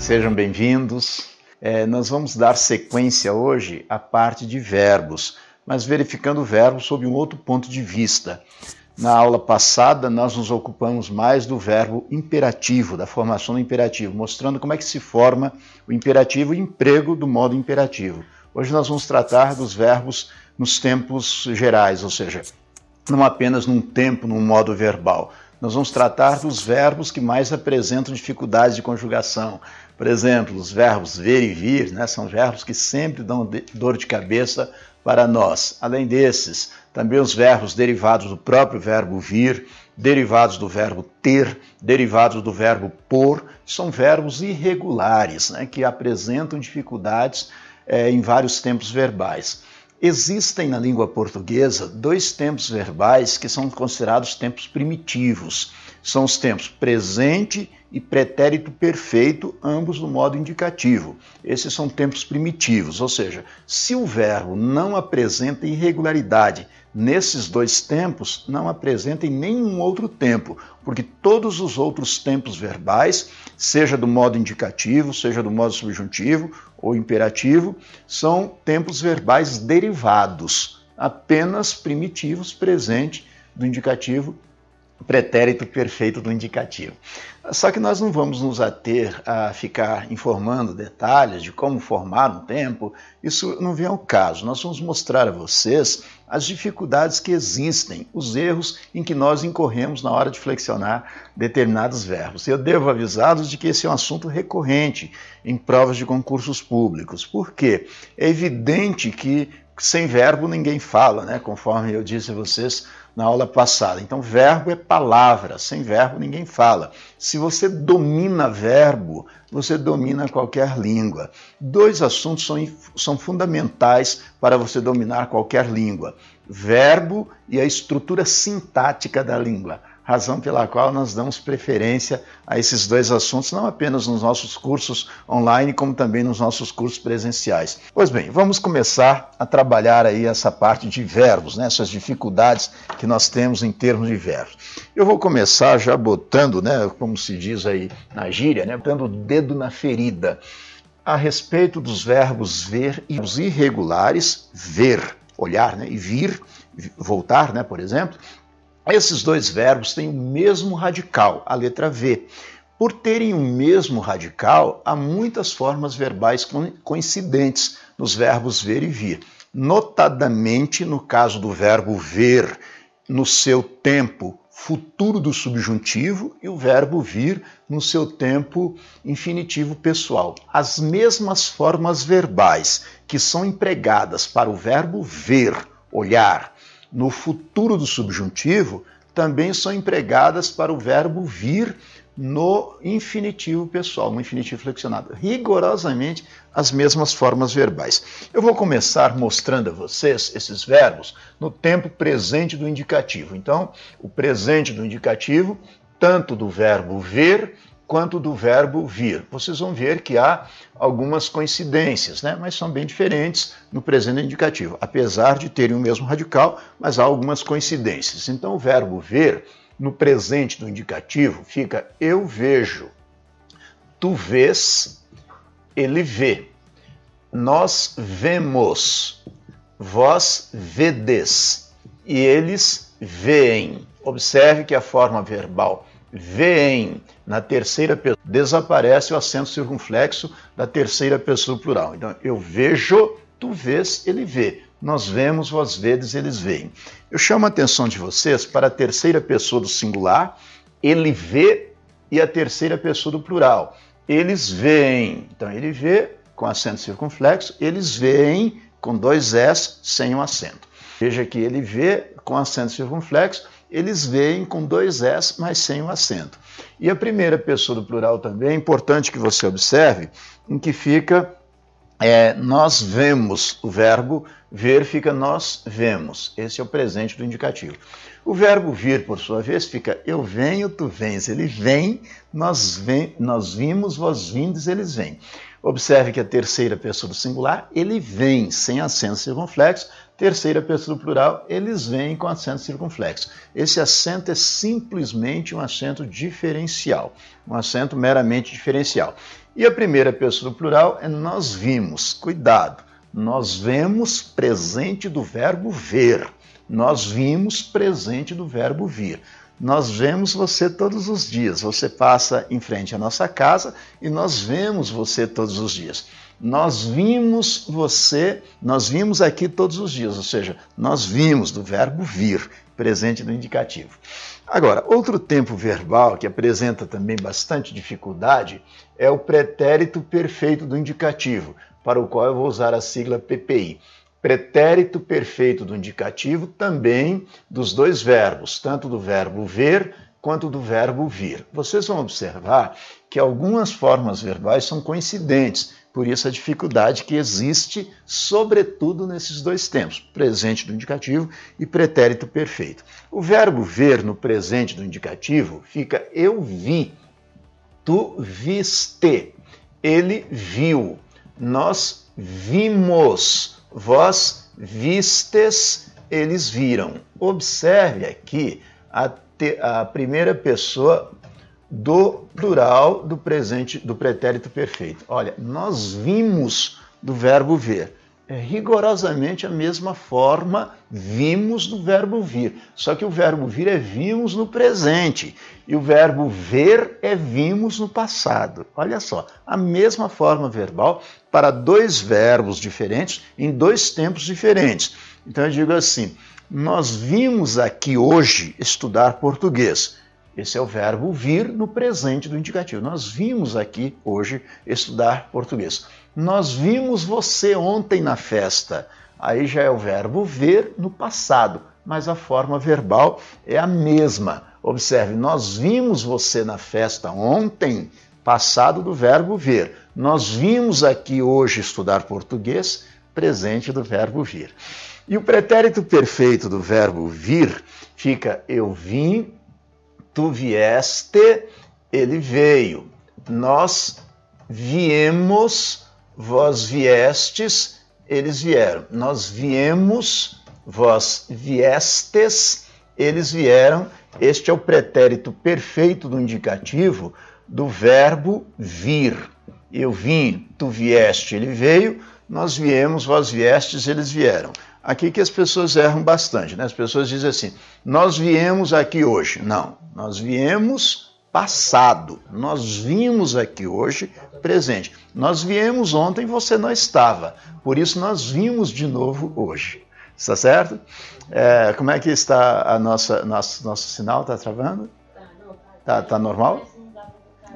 Sejam bem-vindos. É, nós vamos dar sequência hoje à parte de verbos, mas verificando o verbo sob um outro ponto de vista. Na aula passada, nós nos ocupamos mais do verbo imperativo, da formação do imperativo, mostrando como é que se forma o imperativo e o emprego do modo imperativo. Hoje nós vamos tratar dos verbos nos tempos gerais, ou seja, não apenas num tempo, num modo verbal. Nós vamos tratar dos verbos que mais apresentam dificuldades de conjugação. Por exemplo, os verbos ver e vir, né, são verbos que sempre dão dor de cabeça para nós. Além desses, também os verbos derivados do próprio verbo vir, derivados do verbo ter, derivados do verbo por, são verbos irregulares, né, que apresentam dificuldades é, em vários tempos verbais. Existem na língua portuguesa dois tempos verbais que são considerados tempos primitivos. São os tempos presente e pretérito perfeito, ambos no modo indicativo. Esses são tempos primitivos, ou seja, se o verbo não apresenta irregularidade nesses dois tempos, não apresenta em nenhum outro tempo, porque todos os outros tempos verbais, seja do modo indicativo, seja do modo subjuntivo ou imperativo, são tempos verbais derivados, apenas primitivos presente do indicativo pretérito perfeito do indicativo. Só que nós não vamos nos ater a ficar informando detalhes de como formar um tempo, isso não vem ao caso. Nós vamos mostrar a vocês as dificuldades que existem, os erros em que nós incorremos na hora de flexionar determinados verbos. Eu devo avisá-los de que esse é um assunto recorrente em provas de concursos públicos. Por quê? É evidente que sem verbo ninguém fala, né? conforme eu disse a vocês na aula passada. Então, verbo é palavra, sem verbo ninguém fala. Se você domina verbo, você domina qualquer língua. Dois assuntos são, são fundamentais para você dominar qualquer língua: verbo e a estrutura sintática da língua razão pela qual nós damos preferência a esses dois assuntos, não apenas nos nossos cursos online, como também nos nossos cursos presenciais. Pois bem, vamos começar a trabalhar aí essa parte de verbos, né, essas dificuldades que nós temos em termos de verbos. Eu vou começar já botando, né, como se diz aí na gíria, né, botando o dedo na ferida. A respeito dos verbos ver e os irregulares, ver, olhar, né, e vir, voltar, né, por exemplo, esses dois verbos têm o mesmo radical, a letra V. Por terem o mesmo radical, há muitas formas verbais coincidentes nos verbos ver e vir. Notadamente no caso do verbo ver, no seu tempo futuro do subjuntivo e o verbo vir no seu tempo infinitivo pessoal. As mesmas formas verbais que são empregadas para o verbo ver, olhar, no futuro do subjuntivo também são empregadas para o verbo vir no infinitivo pessoal, no infinitivo flexionado. Rigorosamente as mesmas formas verbais. Eu vou começar mostrando a vocês esses verbos no tempo presente do indicativo. Então, o presente do indicativo, tanto do verbo ver quanto do verbo vir. Vocês vão ver que há algumas coincidências, né? mas são bem diferentes no presente indicativo, apesar de terem o mesmo radical, mas há algumas coincidências. Então, o verbo ver, no presente do indicativo, fica eu vejo, tu vês, ele vê, nós vemos, vós vedes, e eles veem. Observe que a forma verbal veem na terceira pessoa, desaparece o acento circunflexo da terceira pessoa plural. Então, eu vejo, tu vês, ele vê. Nós vemos, vós vedes, eles veem. Eu chamo a atenção de vocês para a terceira pessoa do singular, ele vê, e a terceira pessoa do plural. Eles veem. Então, ele vê com acento circunflexo, eles veem com dois S sem um acento. Veja que ele vê com acento circunflexo, eles veem com dois S, mas sem o acento. E a primeira pessoa do plural também é importante que você observe, em que fica é, nós vemos, o verbo ver fica nós vemos. Esse é o presente do indicativo. O verbo vir, por sua vez, fica eu venho, tu vens. Ele vem, nós, vem, nós vimos, vós vindes, eles vêm. Observe que a terceira pessoa do singular, ele vem, sem acento circunflexo, terceira pessoa do plural, eles vêm com acento circunflexo. Esse acento é simplesmente um acento diferencial, um acento meramente diferencial. E a primeira pessoa do plural é nós vimos. Cuidado, nós vemos presente do verbo ver. Nós vimos presente do verbo vir. Nós vemos você todos os dias. Você passa em frente à nossa casa e nós vemos você todos os dias. Nós vimos você, nós vimos aqui todos os dias, ou seja, nós vimos do verbo vir, presente no indicativo. Agora, outro tempo verbal que apresenta também bastante dificuldade é o pretérito perfeito do indicativo, para o qual eu vou usar a sigla PPI pretérito perfeito do indicativo também dos dois verbos, tanto do verbo ver quanto do verbo vir. Vocês vão observar que algumas formas verbais são coincidentes, por isso a dificuldade que existe, sobretudo nesses dois tempos, presente do indicativo e pretérito perfeito. O verbo ver no presente do indicativo fica eu vi, tu viste, ele viu, nós vimos vós vistes, eles viram. Observe aqui a, te, a primeira pessoa do plural do presente do pretérito perfeito. Olha, nós vimos do verbo ver é rigorosamente a mesma forma vimos do verbo vir. Só que o verbo vir é vimos no presente e o verbo ver é vimos no passado. Olha só, a mesma forma verbal para dois verbos diferentes em dois tempos diferentes. Então eu digo assim: nós vimos aqui hoje estudar português. Esse é o verbo vir no presente do indicativo. Nós vimos aqui hoje estudar português. Nós vimos você ontem na festa. Aí já é o verbo ver no passado, mas a forma verbal é a mesma. Observe, nós vimos você na festa ontem, passado do verbo ver. Nós vimos aqui hoje estudar português, presente do verbo vir. E o pretérito perfeito do verbo vir fica eu vim, tu vieste, ele veio. Nós viemos, vós viestes, eles vieram. Nós viemos, vós viestes, eles vieram. Este é o pretérito perfeito do indicativo do verbo vir. Eu vim, tu vieste, ele veio. Nós viemos, vós viestes, eles vieram. Aqui que as pessoas erram bastante, né? As pessoas dizem assim: nós viemos aqui hoje. Não, nós viemos passado. Nós vimos aqui hoje presente. Nós viemos ontem, você não estava. Por isso nós vimos de novo hoje. Está certo? É, como é que está a nossa nosso, nosso sinal? Está travando? Tá, tá normal?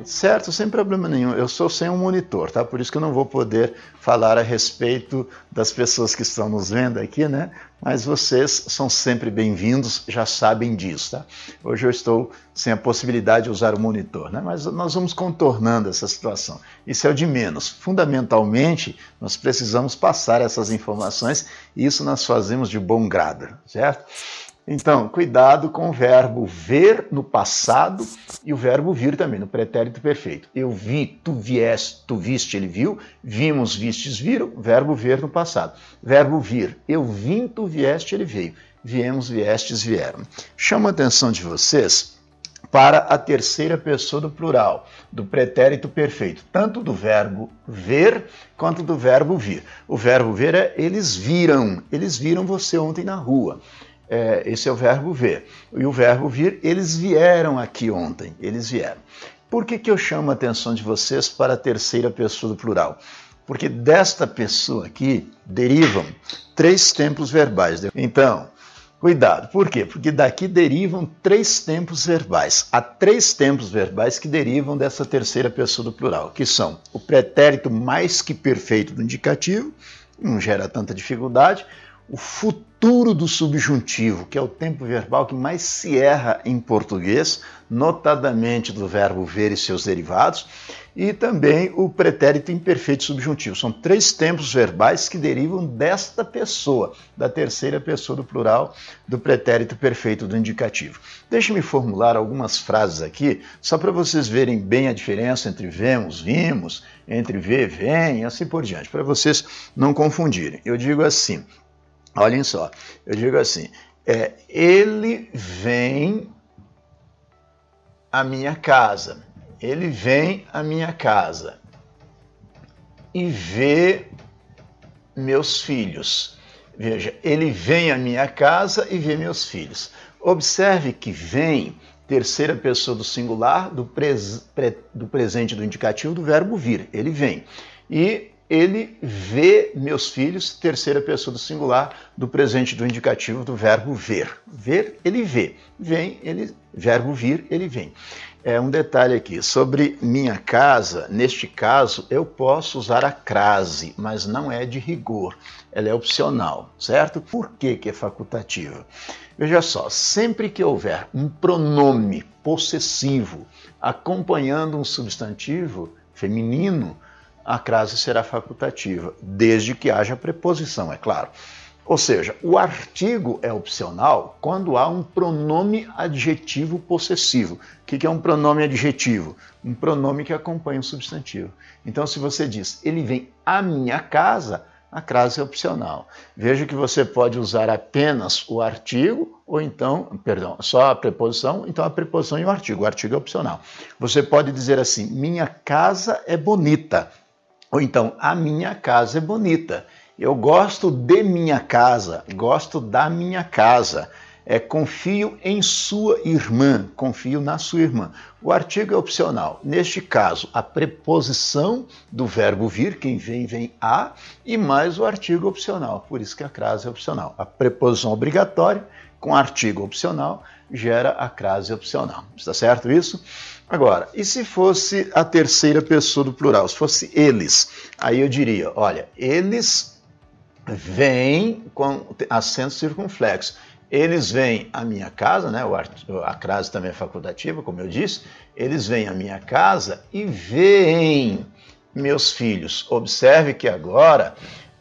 Certo, sem problema nenhum. Eu sou sem um monitor, tá? Por isso que eu não vou poder falar a respeito das pessoas que estão nos vendo aqui, né? Mas vocês são sempre bem-vindos, já sabem disso, tá? Hoje eu estou sem a possibilidade de usar o monitor, né? Mas nós vamos contornando essa situação. Isso é o de menos. Fundamentalmente, nós precisamos passar essas informações e isso nós fazemos de bom grado, certo? Então, cuidado com o verbo ver no passado e o verbo vir também, no pretérito perfeito. Eu vi, tu vieste, tu viste, ele viu. Vimos, vistes, viram. Verbo ver no passado. Verbo vir, eu vim, tu vieste, ele veio. Viemos, viestes, vieram. Chama a atenção de vocês para a terceira pessoa do plural, do pretérito perfeito, tanto do verbo ver quanto do verbo vir. O verbo ver é eles viram, eles viram você ontem na rua. É, esse é o verbo ver. E o verbo vir, eles vieram aqui ontem, eles vieram. Por que, que eu chamo a atenção de vocês para a terceira pessoa do plural? Porque desta pessoa aqui derivam três tempos verbais. Então, cuidado. Por quê? Porque daqui derivam três tempos verbais. Há três tempos verbais que derivam dessa terceira pessoa do plural, que são o pretérito mais que perfeito do indicativo, não gera tanta dificuldade, o futuro do subjuntivo, que é o tempo verbal que mais se erra em português, notadamente do verbo ver e seus derivados, e também o pretérito imperfeito subjuntivo. São três tempos verbais que derivam desta pessoa, da terceira pessoa do plural do pretérito perfeito do indicativo. Deixe-me formular algumas frases aqui, só para vocês verem bem a diferença entre vemos, vimos, entre ver, vem, assim por diante, para vocês não confundirem. Eu digo assim: Olhem só, eu digo assim: é, ele vem à minha casa, ele vem à minha casa e vê meus filhos. Veja, ele vem à minha casa e vê meus filhos. Observe que vem, terceira pessoa do singular, do, pres, pre, do presente do indicativo do verbo vir. Ele vem. E ele vê meus filhos, terceira pessoa do singular, do presente do indicativo do verbo ver. Ver, ele vê. Vem, ele, verbo vir, ele vem. É um detalhe aqui sobre minha casa. Neste caso, eu posso usar a crase, mas não é de rigor. Ela é opcional, certo? Por que, que é facultativa? Veja só, sempre que houver um pronome possessivo acompanhando um substantivo feminino, a crase será facultativa, desde que haja preposição, é claro. Ou seja, o artigo é opcional quando há um pronome adjetivo possessivo. O que é um pronome adjetivo? Um pronome que acompanha o substantivo. Então, se você diz ele vem à minha casa, a crase é opcional. Veja que você pode usar apenas o artigo ou então, perdão, só a preposição, então a preposição e o artigo. O artigo é opcional. Você pode dizer assim: minha casa é bonita. Ou então, a minha casa é bonita. Eu gosto de minha casa, gosto da minha casa. É, confio em sua irmã, confio na sua irmã. O artigo é opcional. Neste caso, a preposição do verbo vir, quem vem, vem a, e mais o artigo opcional. Por isso que a crase é opcional. A preposição obrigatória com artigo opcional gera a crase opcional. Está certo isso? Agora, e se fosse a terceira pessoa do plural? Se fosse eles, aí eu diria: olha, eles vem com acento circunflexo. Eles vêm à minha casa, né? A crase também é facultativa, como eu disse. Eles vêm à minha casa e veem meus filhos. Observe que agora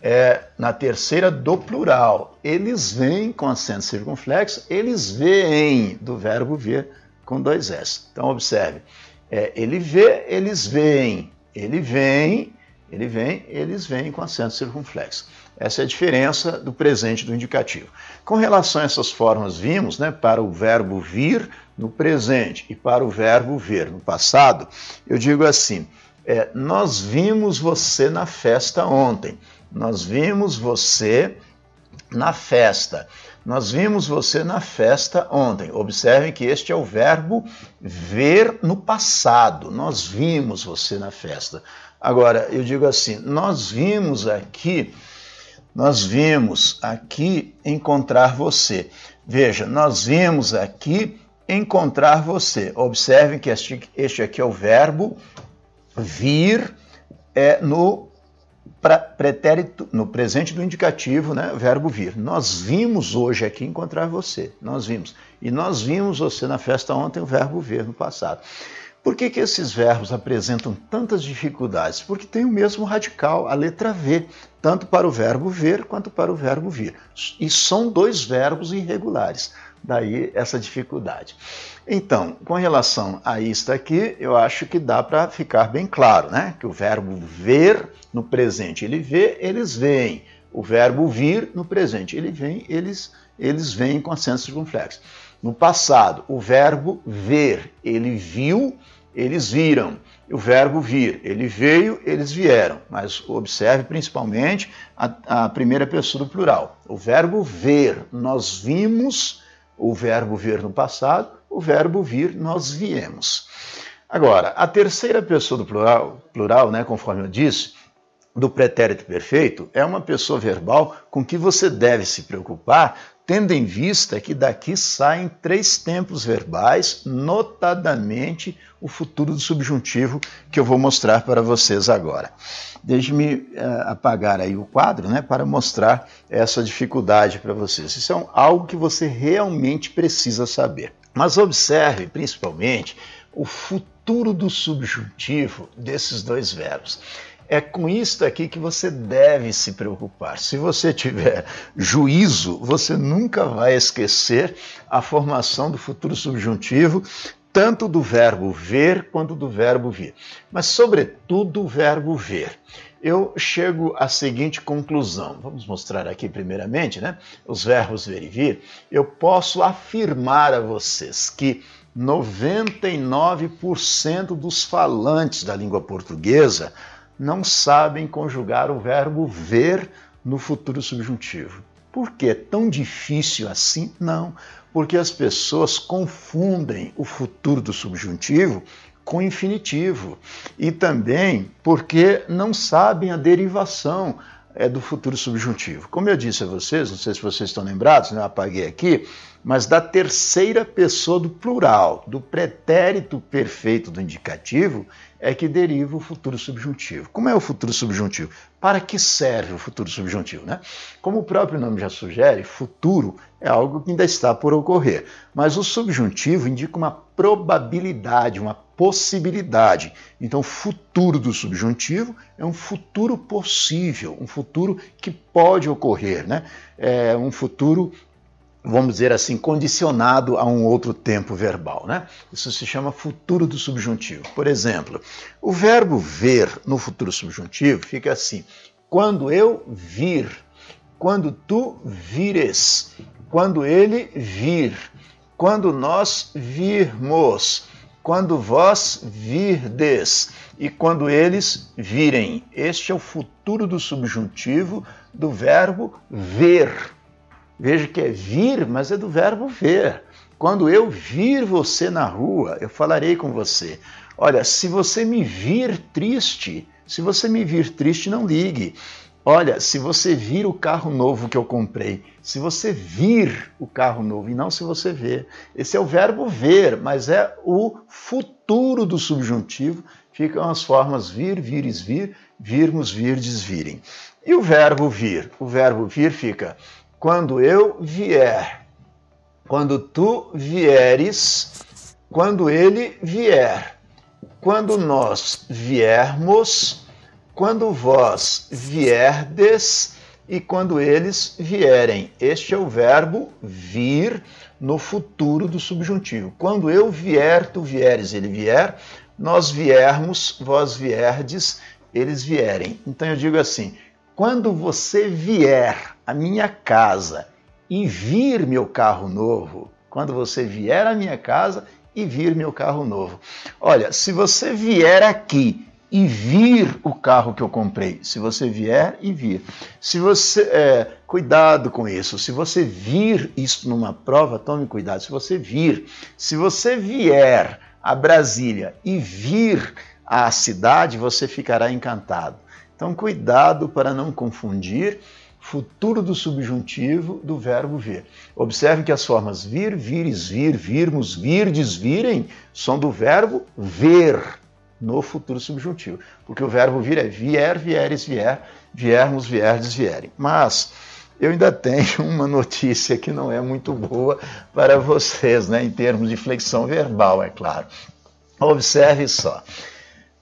é na terceira do plural. Eles vêm com acento circunflexo, eles veem do verbo ver com dois S. Então observe. É, ele vê, eles veem. Ele vem, ele vem, eles vêm com acento circunflexo. Essa é a diferença do presente do indicativo. Com relação a essas formas, vimos né, para o verbo vir no presente e para o verbo ver no passado, eu digo assim: é, nós vimos você na festa ontem, nós vimos você na festa. Nós vimos você na festa ontem. Observem que este é o verbo ver no passado. Nós vimos você na festa. Agora, eu digo assim: nós vimos aqui nós vimos aqui encontrar você. Veja, nós vimos aqui encontrar você. Observem que este, este aqui é o verbo vir é, no pra, pretérito, no presente do indicativo, né, verbo vir. Nós vimos hoje aqui encontrar você. Nós vimos. E nós vimos você na festa ontem, o verbo ver no passado. Por que, que esses verbos apresentam tantas dificuldades? Porque tem o mesmo radical, a letra V, tanto para o verbo ver quanto para o verbo vir. E são dois verbos irregulares, daí essa dificuldade. Então, com relação a isto aqui, eu acho que dá para ficar bem claro, né? Que o verbo ver no presente ele vê, eles veem. O verbo vir no presente ele vem, eles, eles veem com acento circunflexo. No passado, o verbo ver, ele viu, eles viram. O verbo vir, ele veio, eles vieram. Mas observe principalmente a, a primeira pessoa do plural. O verbo ver, nós vimos, o verbo ver no passado, o verbo vir, nós viemos. Agora, a terceira pessoa do plural, plural né, conforme eu disse, do pretérito perfeito, é uma pessoa verbal com que você deve se preocupar tendo em vista que daqui saem três tempos verbais, notadamente o futuro do subjuntivo que eu vou mostrar para vocês agora. Deixe-me uh, apagar aí o quadro, né, para mostrar essa dificuldade para vocês. Isso é algo que você realmente precisa saber. Mas observe, principalmente, o futuro do subjuntivo desses dois verbos. É com isto aqui que você deve se preocupar. Se você tiver juízo, você nunca vai esquecer a formação do futuro subjuntivo, tanto do verbo ver quanto do verbo vir. Mas, sobretudo, o verbo ver. Eu chego à seguinte conclusão. Vamos mostrar aqui primeiramente, né? Os verbos ver e vir. Eu posso afirmar a vocês que 99% dos falantes da língua portuguesa não sabem conjugar o verbo ver no futuro subjuntivo. Por que é tão difícil assim? Não, porque as pessoas confundem o futuro do subjuntivo com infinitivo. E também porque não sabem a derivação é, do futuro subjuntivo. Como eu disse a vocês, não sei se vocês estão lembrados, né, eu apaguei aqui, mas da terceira pessoa do plural, do pretérito perfeito do indicativo, é que deriva o futuro subjuntivo. Como é o futuro subjuntivo? Para que serve o futuro subjuntivo? Né? Como o próprio nome já sugere, futuro é algo que ainda está por ocorrer. Mas o subjuntivo indica uma probabilidade, uma possibilidade. Então, o futuro do subjuntivo é um futuro possível, um futuro que pode ocorrer, né? É um futuro vamos dizer assim, condicionado a um outro tempo verbal. Né? Isso se chama futuro do subjuntivo. Por exemplo, o verbo ver no futuro subjuntivo fica assim: quando eu vir, quando tu vires, quando ele vir, quando nós virmos, quando vós virdes e quando eles virem. Este é o futuro do subjuntivo do verbo ver. Veja que é vir, mas é do verbo ver. Quando eu vir você na rua, eu falarei com você. Olha, se você me vir triste, se você me vir triste, não ligue. Olha, se você vir o carro novo que eu comprei, se você vir o carro novo e não se você ver. Esse é o verbo ver, mas é o futuro do subjuntivo. Ficam as formas vir, vires, vir, virmos, virdes, virem. E o verbo vir? O verbo vir fica quando eu vier, quando tu vieres, quando ele vier, quando nós viermos, quando vós vierdes e quando eles vierem. Este é o verbo vir no futuro do subjuntivo. Quando eu vier, tu vieres, ele vier, nós viermos, vós vierdes, eles vierem. Então eu digo assim: quando você vier à minha casa e vir meu carro novo, quando você vier à minha casa e vir meu carro novo. Olha, se você vier aqui e vir o carro que eu comprei, se você vier e vir, se você é, cuidado com isso, se você vir isso numa prova, tome cuidado. Se você vir, se você vier a Brasília e vir à cidade, você ficará encantado. Então, cuidado para não confundir futuro do subjuntivo do verbo vir. Observe que as formas vir, vires, vir, virmos, virdes, virem são do verbo ver no futuro subjuntivo. Porque o verbo vir é vier, vieres, vier, viermos, vierdes, vierem. Mas eu ainda tenho uma notícia que não é muito boa para vocês, né, em termos de flexão verbal, é claro. Observe só.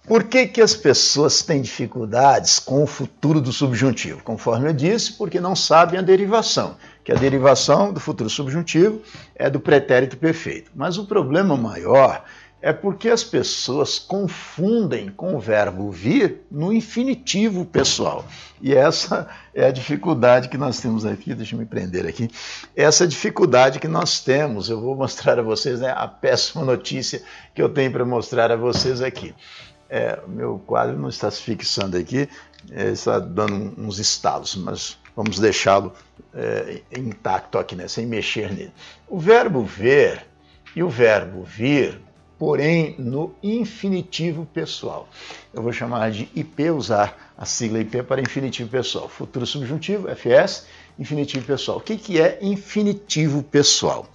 Por que, que as pessoas têm dificuldades com o futuro do subjuntivo? Conforme eu disse, porque não sabem a derivação, que a derivação do futuro subjuntivo é do pretérito perfeito. Mas o problema maior é porque as pessoas confundem com o verbo vir no infinitivo pessoal. E essa é a dificuldade que nós temos aqui, deixa eu me prender aqui. Essa dificuldade que nós temos, eu vou mostrar a vocês né, a péssima notícia que eu tenho para mostrar a vocês aqui. É, meu quadro não está se fixando aqui, é, está dando uns estalos, mas vamos deixá-lo é, intacto aqui, né, sem mexer nele. O verbo ver e o verbo vir, porém no infinitivo pessoal. Eu vou chamar de IP, usar a sigla IP para infinitivo pessoal. Futuro subjuntivo, FS, infinitivo pessoal. O que, que é infinitivo pessoal?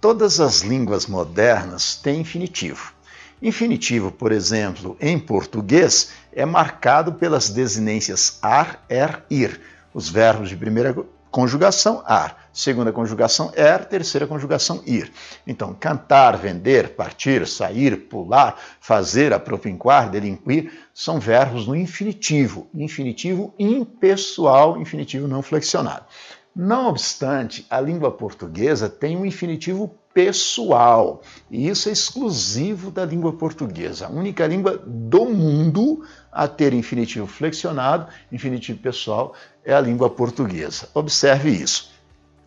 Todas as línguas modernas têm infinitivo. Infinitivo, por exemplo, em português, é marcado pelas desinências ar, er, ir. Os verbos de primeira conjugação, ar. Segunda conjugação, er. Terceira conjugação, ir. Então, cantar, vender, partir, sair, pular, fazer, apropinquar, delinquir, são verbos no infinitivo. Infinitivo impessoal, infinitivo não flexionado. Não obstante, a língua portuguesa tem um infinitivo pessoal. E isso é exclusivo da língua portuguesa, a única língua do mundo a ter infinitivo flexionado, infinitivo pessoal, é a língua portuguesa. Observe isso.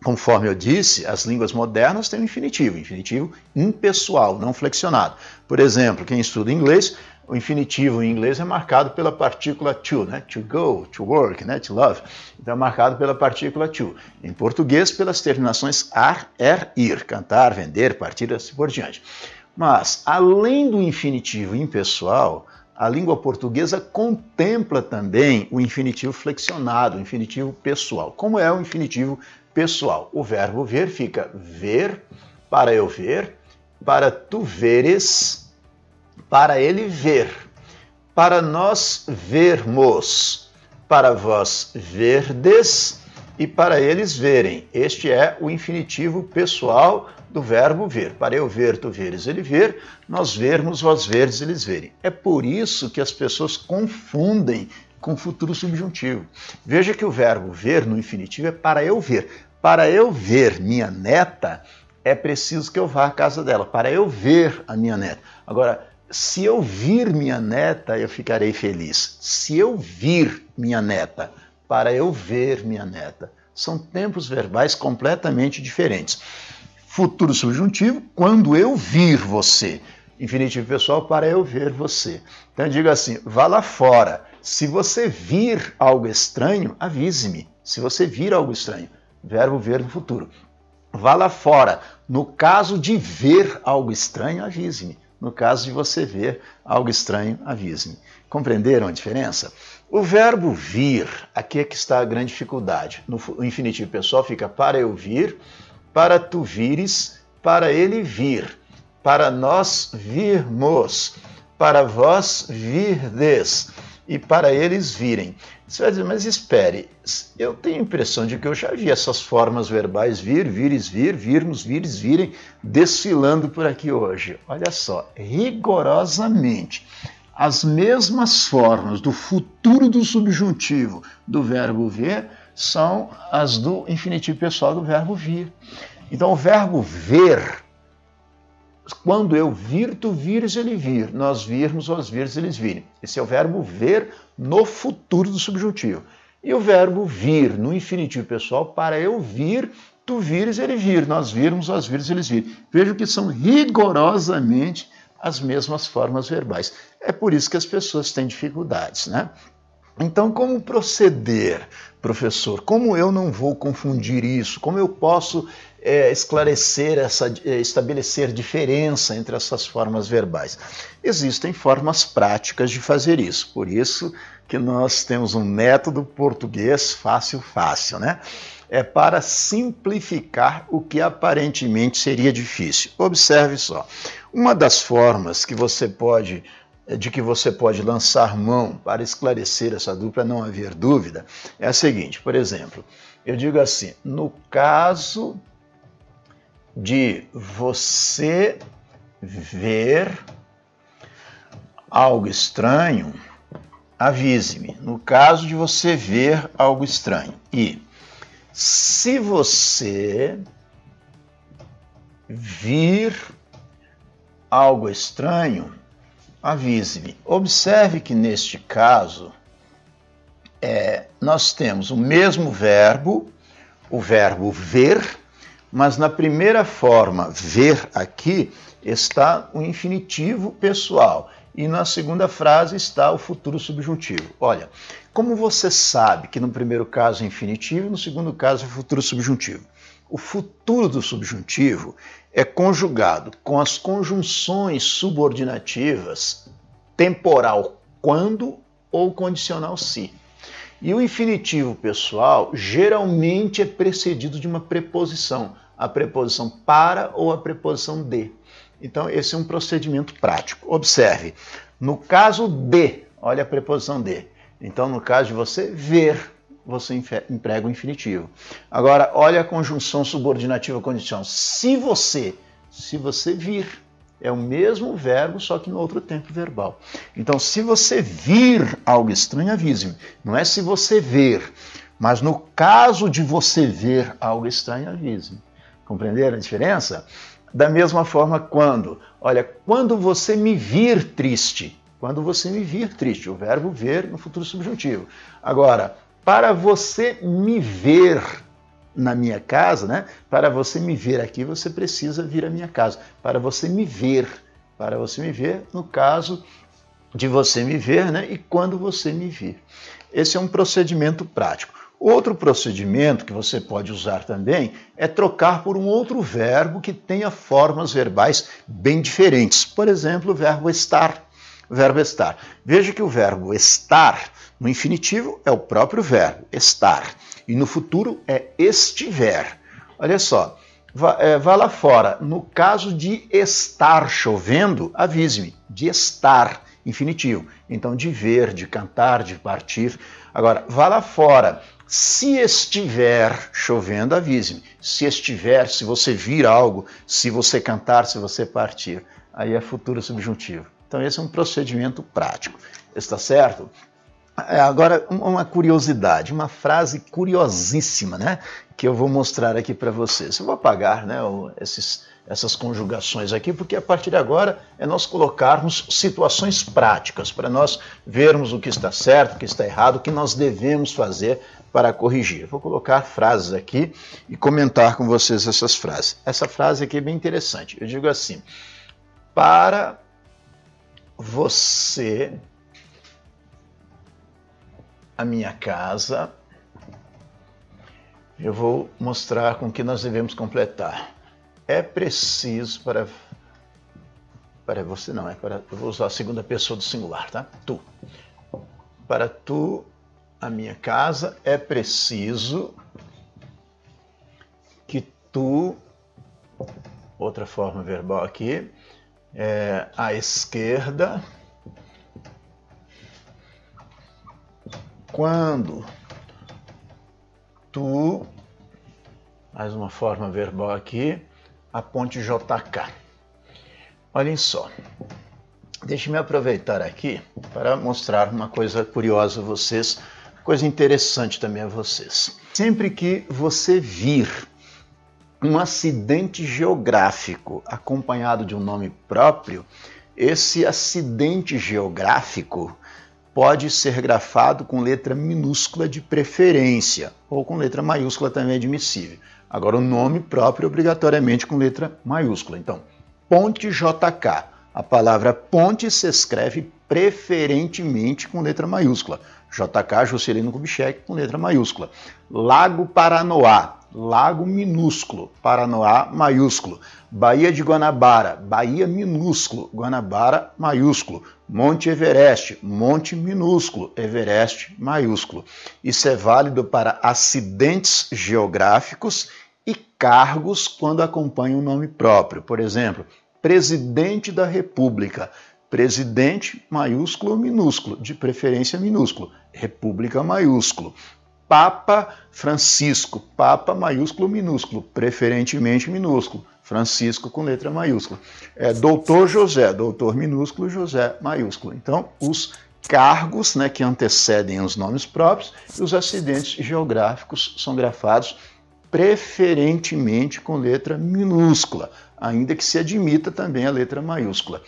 Conforme eu disse, as línguas modernas têm um infinitivo, infinitivo impessoal, não flexionado. Por exemplo, quem estuda inglês, o infinitivo em inglês é marcado pela partícula to, né? To go, to work, né? To love. Então é marcado pela partícula to. Em português, pelas terminações ar, er, ir, cantar, vender, partir, assim por diante. Mas, além do infinitivo impessoal, a língua portuguesa contempla também o infinitivo flexionado, o infinitivo pessoal. Como é o infinitivo pessoal. O verbo ver fica ver, para eu ver, para tu veres, para ele ver, para nós vermos, para vós verdes e para eles verem. Este é o infinitivo pessoal do verbo ver. Para eu ver, tu veres, ele ver, nós vermos, vós verdes, eles verem. É por isso que as pessoas confundem com futuro subjuntivo. Veja que o verbo ver no infinitivo é para eu ver. Para eu ver minha neta, é preciso que eu vá à casa dela. Para eu ver a minha neta. Agora, se eu vir minha neta, eu ficarei feliz. Se eu vir minha neta, para eu ver minha neta. São tempos verbais completamente diferentes. Futuro subjuntivo, quando eu vir você. Infinitivo pessoal, para eu ver você. Então diga assim: vá lá fora. Se você vir algo estranho, avise-me. Se você vir algo estranho, verbo ver no futuro. Vá lá fora. No caso de ver algo estranho, avise-me. No caso de você ver algo estranho, avise-me. Compreenderam a diferença? O verbo vir, aqui é que está a grande dificuldade. No infinitivo pessoal fica para eu vir, para tu vires, para ele vir, para nós virmos, para vós virdes e para eles virem. Você vai dizer, mas espere, eu tenho a impressão de que eu já vi essas formas verbais vir, vires, vir, virmos, vires, virem, desfilando por aqui hoje. Olha só, rigorosamente, as mesmas formas do futuro do subjuntivo do verbo ver são as do infinitivo pessoal do verbo vir. Então, o verbo ver quando eu vir, tu vires, ele vir. Nós virmos, vós vires, eles virem. Esse é o verbo ver no futuro do subjuntivo. E o verbo vir no infinitivo pessoal, para eu vir, tu vires, ele vir. Nós virmos, vós vires, eles virem. Vejo que são rigorosamente as mesmas formas verbais. É por isso que as pessoas têm dificuldades, né? Então, como proceder, professor? Como eu não vou confundir isso? Como eu posso é, esclarecer essa, é, estabelecer diferença entre essas formas verbais? Existem formas práticas de fazer isso. Por isso que nós temos um método português fácil, fácil, né? É para simplificar o que aparentemente seria difícil. Observe só. Uma das formas que você pode de que você pode lançar mão para esclarecer essa dupla, não haver dúvida, é a seguinte: por exemplo, eu digo assim, no caso de você ver algo estranho, avise-me. No caso de você ver algo estranho. E se você vir algo estranho, avise-me. Observe que neste caso é, nós temos o mesmo verbo, o verbo ver, mas na primeira forma, ver aqui, está o infinitivo pessoal. E na segunda frase está o futuro subjuntivo. Olha, como você sabe que no primeiro caso é infinitivo, no segundo caso é futuro subjuntivo? O futuro do subjuntivo é conjugado com as conjunções subordinativas temporal quando ou condicional se. E o infinitivo pessoal geralmente é precedido de uma preposição, a preposição para ou a preposição de. Então, esse é um procedimento prático. Observe, no caso de, olha a preposição de. Então, no caso de você ver, você emprega o infinitivo. Agora, olha a conjunção subordinativa condicional. Se você, se você vir, é o mesmo verbo, só que no outro tempo verbal. Então, se você vir algo estranho, avise-me. Não é se você ver, mas no caso de você ver algo estranho, avise-me. Compreenderam a diferença? Da mesma forma, quando? Olha, quando você me vir triste. Quando você me vir triste. O verbo ver no futuro subjuntivo. Agora, para você me ver na minha casa, né? Para você me ver aqui, você precisa vir à minha casa. Para você me ver, para você me ver, no caso de você me ver, né? E quando você me vir. Esse é um procedimento prático. Outro procedimento que você pode usar também é trocar por um outro verbo que tenha formas verbais bem diferentes. Por exemplo, o verbo estar. Verbo estar. Veja que o verbo estar no infinitivo é o próprio verbo estar e no futuro é estiver. Olha só, vá, é, vá lá fora. No caso de estar chovendo, avise-me. De estar, infinitivo. Então, de ver, de cantar, de partir. Agora, vá lá fora. Se estiver chovendo, avise-me. Se estiver, se você vir algo, se você cantar, se você partir. Aí é futuro subjuntivo. Então, esse é um procedimento prático. Está certo? É, agora, uma curiosidade, uma frase curiosíssima, né? Que eu vou mostrar aqui para vocês. Eu vou apagar né, esses, essas conjugações aqui, porque a partir de agora é nós colocarmos situações práticas para nós vermos o que está certo, o que está errado, o que nós devemos fazer para corrigir. Vou colocar frases aqui e comentar com vocês essas frases. Essa frase aqui é bem interessante. Eu digo assim: para você a minha casa, eu vou mostrar com que nós devemos completar. É preciso para para você não, é para eu vou usar a segunda pessoa do singular, tá? Tu. Para tu, a minha casa, é preciso que tu outra forma verbal aqui, é, à esquerda quando tu, mais uma forma verbal aqui, a ponte JK. Olhem só, deixe-me aproveitar aqui para mostrar uma coisa curiosa a vocês, coisa interessante também a vocês. Sempre que você vir um acidente geográfico acompanhado de um nome próprio, esse acidente geográfico pode ser grafado com letra minúscula de preferência, ou com letra maiúscula também é admissível. Agora, o nome próprio, obrigatoriamente com letra maiúscula. Então, Ponte JK. A palavra ponte se escreve preferentemente com letra maiúscula. JK Juscelino Kubitschek com letra maiúscula. Lago Paranoá, lago minúsculo, Paranoá maiúsculo. Baía de Guanabara, Baía minúsculo, Guanabara maiúsculo. Monte Everest, Monte minúsculo, Everest maiúsculo. Isso é válido para acidentes geográficos e cargos quando acompanham o nome próprio. Por exemplo, presidente da República. Presidente maiúsculo ou minúsculo, de preferência minúsculo. República maiúsculo. Papa Francisco, Papa maiúsculo minúsculo, preferentemente minúsculo. Francisco com letra maiúscula. É doutor José, doutor minúsculo, José maiúsculo. Então, os cargos né, que antecedem os nomes próprios e os acidentes geográficos são grafados preferentemente com letra minúscula, ainda que se admita também a letra maiúscula.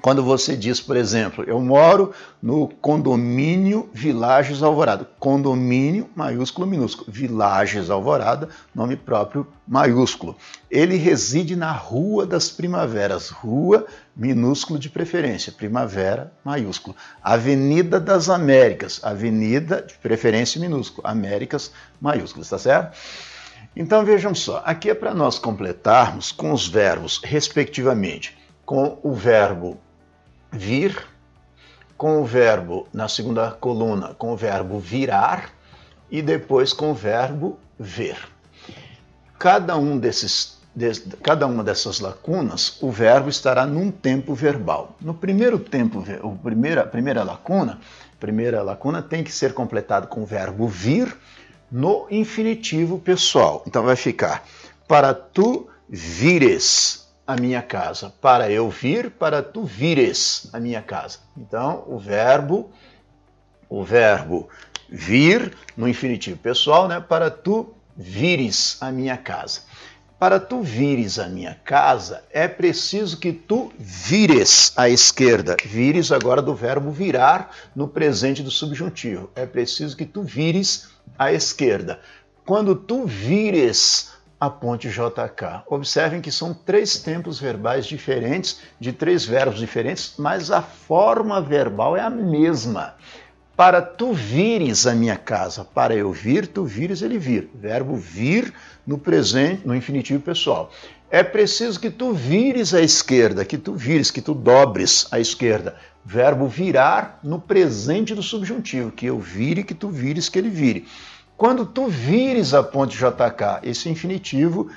Quando você diz, por exemplo, eu moro no condomínio Vilages Alvorada. Condomínio, maiúsculo, minúsculo. Vilages Alvorada, nome próprio, maiúsculo. Ele reside na Rua das Primaveras. Rua, minúsculo de preferência. Primavera, maiúsculo. Avenida das Américas. Avenida, de preferência, minúsculo. Américas, maiúsculo. Está certo? Então vejam só, aqui é para nós completarmos com os verbos, respectivamente, com o verbo vir, com o verbo na segunda coluna, com o verbo virar e depois com o verbo ver. Cada um desses cada uma dessas lacunas, o verbo estará num tempo verbal. No primeiro tempo, o primeira, primeira lacuna, primeira lacuna tem que ser completado com o verbo vir no infinitivo pessoal. Então vai ficar para tu vires a minha casa, para eu vir, para tu vires a minha casa. Então, o verbo, o verbo vir no infinitivo pessoal, né, para tu vires a minha casa. Para tu vires a minha casa, é preciso que tu vires à esquerda. Vires agora do verbo virar no presente do subjuntivo. É preciso que tu vires à esquerda. Quando tu vires a ponte JK. Observem que são três tempos verbais diferentes, de três verbos diferentes, mas a forma verbal é a mesma. Para tu vires a minha casa, para eu vir, tu vires ele vir. Verbo vir no presente, no infinitivo pessoal. É preciso que tu vires à esquerda, que tu vires, que tu dobres à esquerda. Verbo virar no presente do subjuntivo, que eu vire, que tu vires, que ele vire. Quando tu vires a ponte JK, esse infinitivo,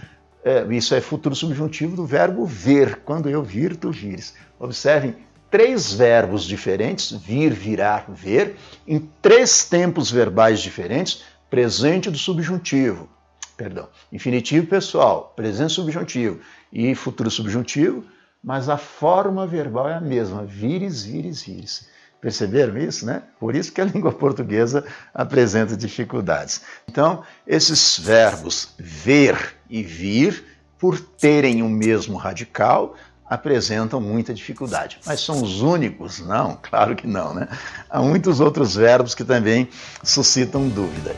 é, isso é futuro subjuntivo do verbo ver. Quando eu vir, tu vires. Observem, três verbos diferentes, vir, virar, ver, em três tempos verbais diferentes, presente do subjuntivo, perdão, infinitivo pessoal, presente subjuntivo e futuro subjuntivo, mas a forma verbal é a mesma, vires, vires, vires. Perceberam isso, né? Por isso que a língua portuguesa apresenta dificuldades. Então, esses verbos ver e vir, por terem o mesmo radical, apresentam muita dificuldade. Mas são os únicos? Não, claro que não, né? Há muitos outros verbos que também suscitam dúvida.